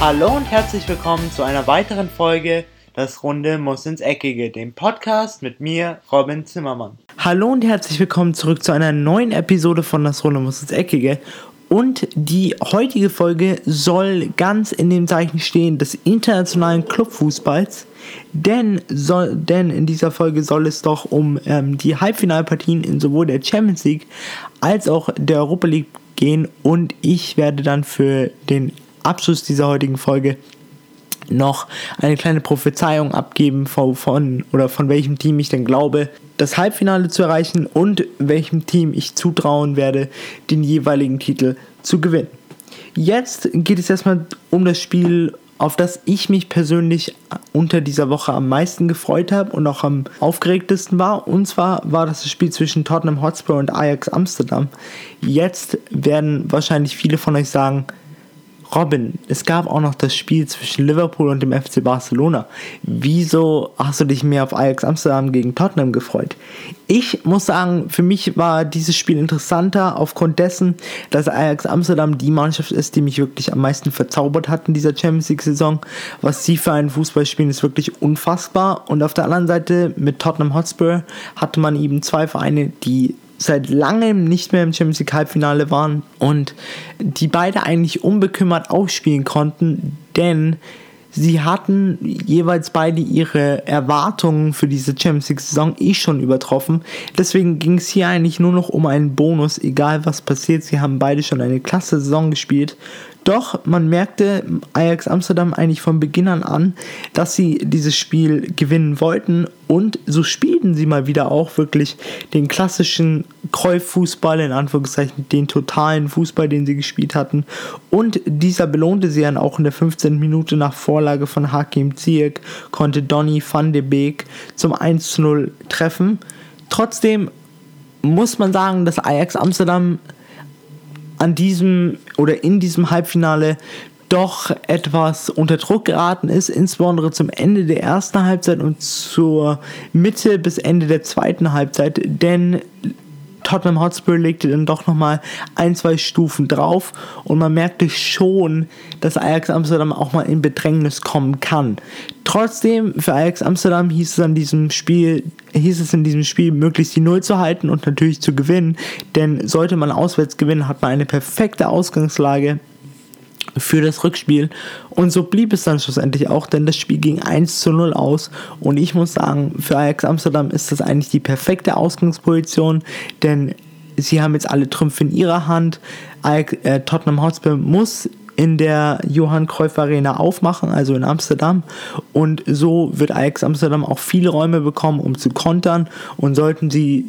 Hallo und herzlich willkommen zu einer weiteren Folge Das Runde muss ins Eckige, dem Podcast mit mir, Robin Zimmermann. Hallo und herzlich willkommen zurück zu einer neuen Episode von Das Runde muss ins Eckige. Und die heutige Folge soll ganz in dem Zeichen stehen des internationalen Clubfußballs. Denn, soll, denn in dieser Folge soll es doch um ähm, die Halbfinalpartien in sowohl der Champions League als auch der Europa League gehen. Und ich werde dann für den Abschluss dieser heutigen Folge noch eine kleine Prophezeiung abgeben von, von oder von welchem Team ich denn glaube, das Halbfinale zu erreichen und welchem Team ich zutrauen werde, den jeweiligen Titel zu gewinnen. Jetzt geht es erstmal um das Spiel, auf das ich mich persönlich unter dieser Woche am meisten gefreut habe und auch am aufgeregtesten war. Und zwar war das das Spiel zwischen Tottenham Hotspur und Ajax Amsterdam. Jetzt werden wahrscheinlich viele von euch sagen, Robin, es gab auch noch das Spiel zwischen Liverpool und dem FC Barcelona. Wieso hast du dich mehr auf Ajax Amsterdam gegen Tottenham gefreut? Ich muss sagen, für mich war dieses Spiel interessanter aufgrund dessen, dass Ajax Amsterdam die Mannschaft ist, die mich wirklich am meisten verzaubert hat in dieser Champions League Saison. Was sie für einen Fußball spielen, ist wirklich unfassbar. Und auf der anderen Seite mit Tottenham Hotspur hatte man eben zwei Vereine, die seit langem nicht mehr im Champions League Halbfinale waren und die beide eigentlich unbekümmert aufspielen konnten, denn sie hatten jeweils beide ihre Erwartungen für diese Champions League Saison eh schon übertroffen. Deswegen ging es hier eigentlich nur noch um einen Bonus, egal was passiert. Sie haben beide schon eine klasse Saison gespielt doch man merkte Ajax Amsterdam eigentlich von Beginn an dass sie dieses Spiel gewinnen wollten und so spielten sie mal wieder auch wirklich den klassischen Kreuf-Fußball, in Anführungszeichen den totalen Fußball, den sie gespielt hatten. Und dieser belohnte sie dann auch in der 15. Minute nach Vorlage von Hakim Ziyech, konnte Donny van de Beek zum 1 zu 0 treffen. Trotzdem muss man sagen, dass Ajax Amsterdam an diesem oder in diesem Halbfinale doch etwas unter Druck geraten ist, insbesondere zum Ende der ersten Halbzeit und zur Mitte bis Ende der zweiten Halbzeit, denn Tottenham Hotspur legte dann doch nochmal ein, zwei Stufen drauf. Und man merkte schon, dass Ajax Amsterdam auch mal in Bedrängnis kommen kann. Trotzdem, für Ajax Amsterdam hieß es an diesem Spiel, hieß es in diesem Spiel, möglichst die Null zu halten und natürlich zu gewinnen, denn sollte man auswärts gewinnen, hat man eine perfekte Ausgangslage für das Rückspiel. Und so blieb es dann schlussendlich auch, denn das Spiel ging 1 zu 0 aus. Und ich muss sagen, für Ajax Amsterdam ist das eigentlich die perfekte Ausgangsposition, denn sie haben jetzt alle Trümpfe in ihrer Hand. Ajax, äh, Tottenham Hotspur muss in der Johann Cruyff Arena aufmachen, also in Amsterdam. Und so wird Ajax Amsterdam auch viele Räume bekommen, um zu kontern. Und sollten sie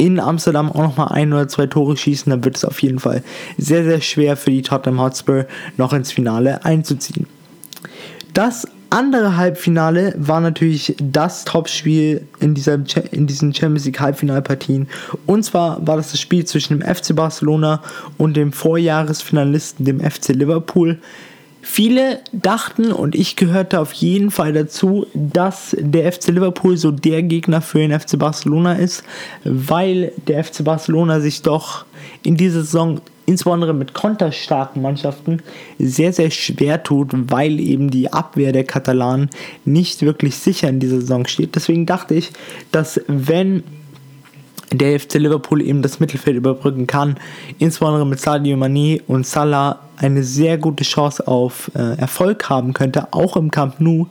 in Amsterdam auch nochmal ein oder zwei Tore schießen, dann wird es auf jeden Fall sehr, sehr schwer für die Tottenham Hotspur noch ins Finale einzuziehen. Das andere Halbfinale war natürlich das Topspiel in, in diesen Champions League Halbfinalpartien. Und zwar war das das Spiel zwischen dem FC Barcelona und dem Vorjahresfinalisten, dem FC Liverpool. Viele dachten, und ich gehörte auf jeden Fall dazu, dass der FC Liverpool so der Gegner für den FC Barcelona ist, weil der FC Barcelona sich doch in dieser Saison insbesondere mit konterstarken Mannschaften sehr, sehr schwer tut, weil eben die Abwehr der Katalanen nicht wirklich sicher in dieser Saison steht. Deswegen dachte ich, dass wenn der FC Liverpool eben das Mittelfeld überbrücken kann, insbesondere mit Sadio Mane und Salah eine sehr gute Chance auf äh, Erfolg haben könnte, auch im Camp Nou.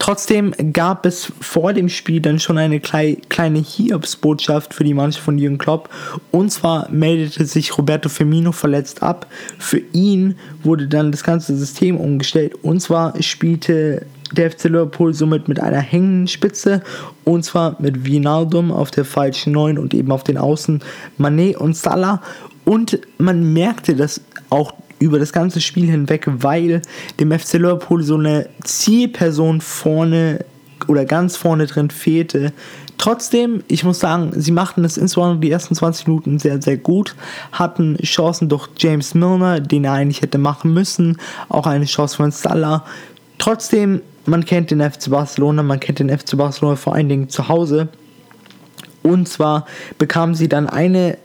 Trotzdem gab es vor dem Spiel dann schon eine klei kleine Hiobsbotschaft für die Mannschaft von Jürgen Klopp. Und zwar meldete sich Roberto Firmino verletzt ab. Für ihn wurde dann das ganze System umgestellt. Und zwar spielte der FC Liverpool somit mit einer hängenden Spitze und zwar mit Vinaldum auf der falschen 9 und eben auf den Außen Manet und Salah und man merkte das auch über das ganze Spiel hinweg, weil dem FC Liverpool so eine Zielperson vorne oder ganz vorne drin fehlte. Trotzdem, ich muss sagen, sie machten es insbesondere die ersten 20 Minuten sehr, sehr gut, hatten Chancen durch James Milner, den er eigentlich hätte machen müssen, auch eine Chance von Salah. Trotzdem man kennt den FC Barcelona, man kennt den FC Barcelona vor allen Dingen zu Hause. Und zwar bekamen sie dann eine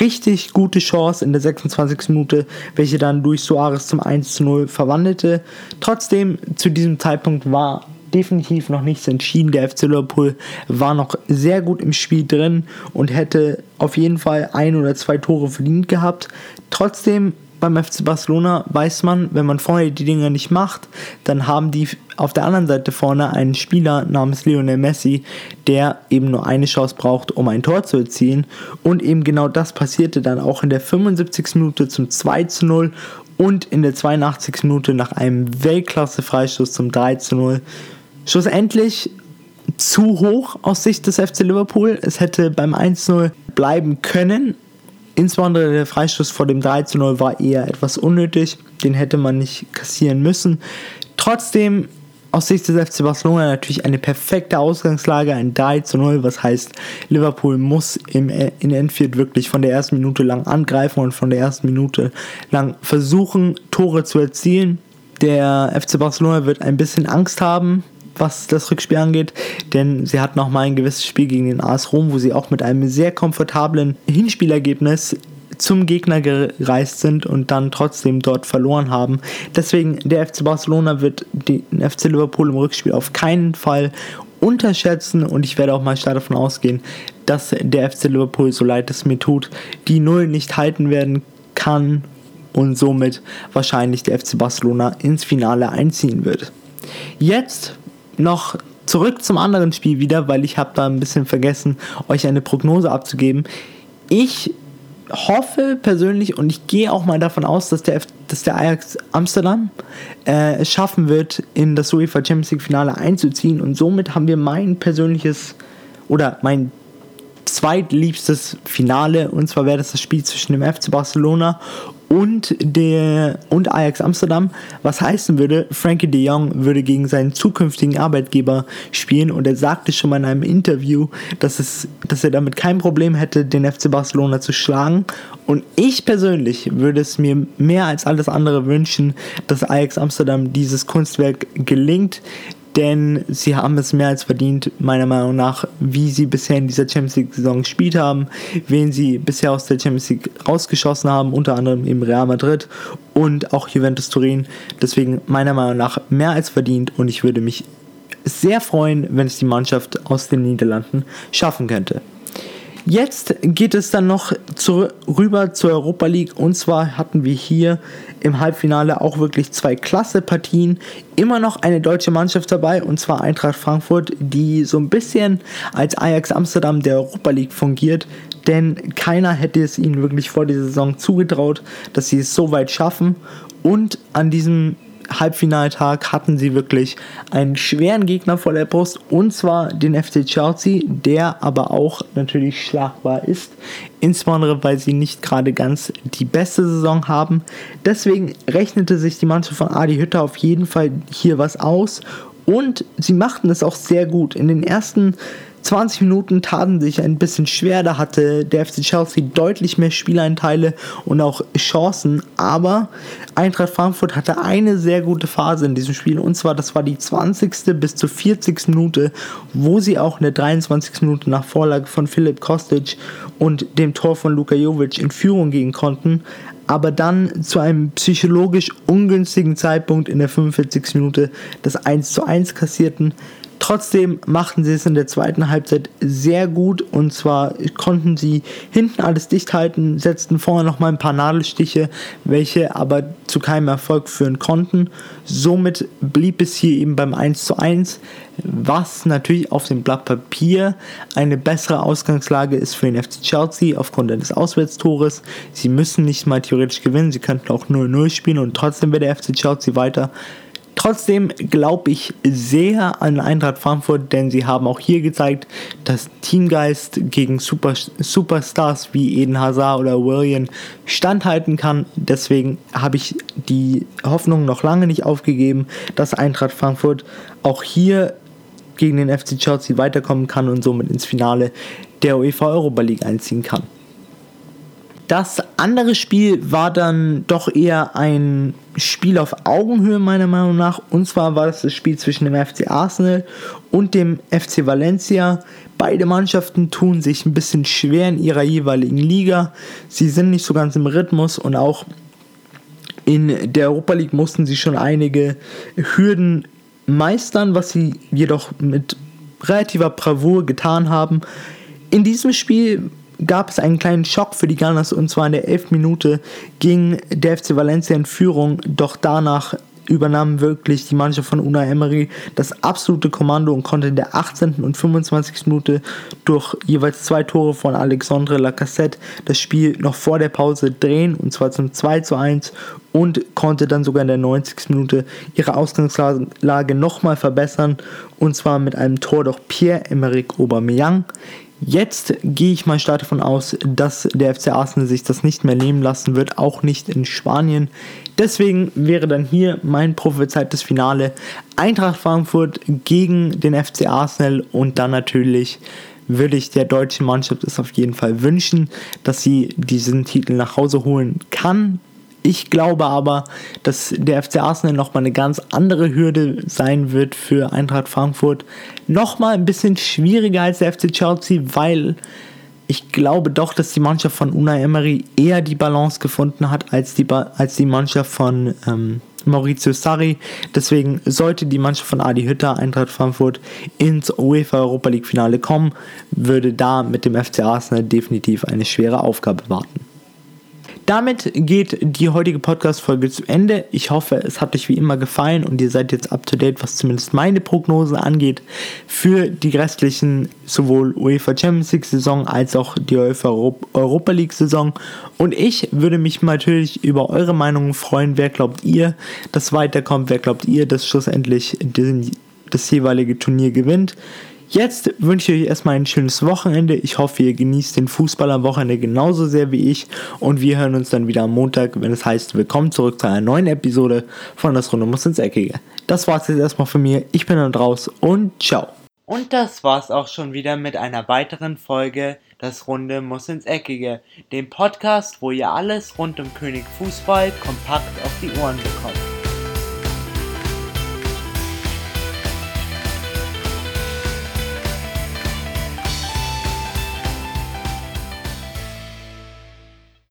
richtig gute Chance in der 26. Minute, welche dann durch Suarez zum 1 zu 0 verwandelte. Trotzdem, zu diesem Zeitpunkt war definitiv noch nichts entschieden. Der FC Liverpool war noch sehr gut im Spiel drin und hätte auf jeden Fall ein oder zwei Tore verdient gehabt. Trotzdem beim FC Barcelona weiß man, wenn man vorne die Dinger nicht macht, dann haben die auf der anderen Seite vorne einen Spieler namens Lionel Messi, der eben nur eine Chance braucht, um ein Tor zu erzielen. Und eben genau das passierte dann auch in der 75. Minute zum 2 zu 0 und in der 82. Minute nach einem Weltklasse-Freistoß zum 3 zu 0. Schlussendlich zu hoch aus Sicht des FC Liverpool. Es hätte beim 1-0 bleiben können, Insbesondere der Freistoß vor dem 3 zu 0 war eher etwas unnötig. Den hätte man nicht kassieren müssen. Trotzdem aus Sicht des FC Barcelona natürlich eine perfekte Ausgangslage, ein 3 zu 0, was heißt, Liverpool muss im, in Enfield wirklich von der ersten Minute lang angreifen und von der ersten Minute lang versuchen, Tore zu erzielen. Der FC Barcelona wird ein bisschen Angst haben, was das Rückspiel angeht, denn sie hatten auch mal ein gewisses Spiel gegen den AS Rom, wo sie auch mit einem sehr komfortablen Hinspielergebnis zum Gegner gereist sind und dann trotzdem dort verloren haben. Deswegen, der FC Barcelona wird den FC Liverpool im Rückspiel auf keinen Fall unterschätzen und ich werde auch mal stark davon ausgehen, dass der FC Liverpool, so leid es mir tut, die Null nicht halten werden kann und somit wahrscheinlich der FC Barcelona ins Finale einziehen wird. Jetzt noch zurück zum anderen Spiel wieder, weil ich habe da ein bisschen vergessen, euch eine Prognose abzugeben. Ich hoffe persönlich und ich gehe auch mal davon aus, dass der, dass der Ajax Amsterdam äh, es schaffen wird, in das UEFA Champions League Finale einzuziehen und somit haben wir mein persönliches oder mein zweitliebstes Finale und zwar wäre das das Spiel zwischen dem FC Barcelona und, der, und Ajax Amsterdam, was heißen würde, Frankie de Jong würde gegen seinen zukünftigen Arbeitgeber spielen und er sagte schon mal in einem Interview, dass, es, dass er damit kein Problem hätte, den FC Barcelona zu schlagen. Und ich persönlich würde es mir mehr als alles andere wünschen, dass Ajax Amsterdam dieses Kunstwerk gelingt denn sie haben es mehr als verdient, meiner Meinung nach, wie sie bisher in dieser Champions League-Saison gespielt haben, wen sie bisher aus der Champions League rausgeschossen haben, unter anderem eben Real Madrid und auch Juventus Turin. Deswegen meiner Meinung nach mehr als verdient und ich würde mich sehr freuen, wenn es die Mannschaft aus den Niederlanden schaffen könnte. Jetzt geht es dann noch zu, rüber zur Europa League. Und zwar hatten wir hier im Halbfinale auch wirklich zwei klasse Partien. Immer noch eine deutsche Mannschaft dabei und zwar Eintracht Frankfurt, die so ein bisschen als Ajax Amsterdam der Europa League fungiert, denn keiner hätte es ihnen wirklich vor der Saison zugetraut, dass sie es so weit schaffen. Und an diesem Halbfinaltag hatten sie wirklich einen schweren Gegner vor der Brust und zwar den FC Chelsea, der aber auch natürlich schlagbar ist, insbesondere weil sie nicht gerade ganz die beste Saison haben. Deswegen rechnete sich die Mannschaft von Adi Hütter auf jeden Fall hier was aus und sie machten es auch sehr gut. In den ersten 20 Minuten taten sich ein bisschen schwer. Da hatte der FC Chelsea deutlich mehr Spieleinteile und auch Chancen. Aber Eintracht Frankfurt hatte eine sehr gute Phase in diesem Spiel. Und zwar, das war die 20. bis zur 40. Minute, wo sie auch in der 23. Minute nach Vorlage von Philipp Kostic und dem Tor von Luka Jovic in Führung gehen konnten aber dann zu einem psychologisch ungünstigen Zeitpunkt in der 45. Minute das 1 zu 1 kassierten. Trotzdem machten sie es in der zweiten Halbzeit sehr gut und zwar konnten sie hinten alles dicht halten, setzten vorne noch mal ein paar Nadelstiche, welche aber zu keinem Erfolg führen konnten. Somit blieb es hier eben beim 1 zu 1, was natürlich auf dem Blatt Papier eine bessere Ausgangslage ist für den FC Chelsea aufgrund des Auswärtstores. Sie müssen nicht mal theoretisch gewinnen, sie könnten auch 0-0 spielen und trotzdem wäre der FC Chelsea weiter. Trotzdem glaube ich sehr an Eintracht Frankfurt, denn sie haben auch hier gezeigt, dass Teamgeist gegen Super, Superstars wie Eden Hazard oder William standhalten kann. Deswegen habe ich die Hoffnung noch lange nicht aufgegeben, dass Eintracht Frankfurt auch hier gegen den FC Chelsea weiterkommen kann und somit ins Finale der UEFA Europa League einziehen kann. Das andere Spiel war dann doch eher ein Spiel auf Augenhöhe meiner Meinung nach. Und zwar war das das Spiel zwischen dem FC Arsenal und dem FC Valencia. Beide Mannschaften tun sich ein bisschen schwer in ihrer jeweiligen Liga. Sie sind nicht so ganz im Rhythmus und auch in der Europa League mussten sie schon einige Hürden meistern, was sie jedoch mit relativer Bravour getan haben. In diesem Spiel gab es einen kleinen Schock für die Gunners und zwar in der 11. Minute ging der FC Valencia in Führung, doch danach übernahm wirklich die Mannschaft von Una Emery das absolute Kommando und konnte in der 18. und 25. Minute durch jeweils zwei Tore von Alexandre Lacassette das Spiel noch vor der Pause drehen und zwar zum 2 zu 1 und konnte dann sogar in der 90. Minute ihre Ausgangslage nochmal verbessern und zwar mit einem Tor durch Pierre-Emerick Aubameyang. Jetzt gehe ich mal stark davon aus, dass der FC Arsenal sich das nicht mehr nehmen lassen wird, auch nicht in Spanien. Deswegen wäre dann hier mein prophezeites Finale Eintracht Frankfurt gegen den FC Arsenal und dann natürlich würde ich der deutschen Mannschaft es auf jeden Fall wünschen, dass sie diesen Titel nach Hause holen kann. Ich glaube aber, dass der FC Arsenal nochmal eine ganz andere Hürde sein wird für Eintracht Frankfurt. Nochmal ein bisschen schwieriger als der FC Chelsea, weil ich glaube doch, dass die Mannschaft von Unai Emery eher die Balance gefunden hat als die, ba als die Mannschaft von ähm, Maurizio Sarri. Deswegen sollte die Mannschaft von Adi Hütter, Eintracht Frankfurt, ins UEFA Europa League Finale kommen, würde da mit dem FC Arsenal definitiv eine schwere Aufgabe warten. Damit geht die heutige Podcast-Folge zu Ende. Ich hoffe, es hat euch wie immer gefallen und ihr seid jetzt up to date, was zumindest meine Prognose angeht für die restlichen sowohl UEFA Champions League Saison als auch die UEFA Europa League Saison. Und ich würde mich natürlich über eure Meinungen freuen. Wer glaubt ihr, dass weiterkommt? Wer glaubt ihr, dass schlussendlich das jeweilige Turnier gewinnt? Jetzt wünsche ich euch erstmal ein schönes Wochenende. Ich hoffe, ihr genießt den Fußball am Wochenende genauso sehr wie ich. Und wir hören uns dann wieder am Montag, wenn es heißt, willkommen zurück zu einer neuen Episode von Das Runde muss ins Eckige. Das war's jetzt erstmal von mir. Ich bin dann raus und ciao. Und das war's auch schon wieder mit einer weiteren Folge Das Runde muss ins Eckige, dem Podcast, wo ihr alles rund um König Fußball kompakt auf die Ohren bekommt.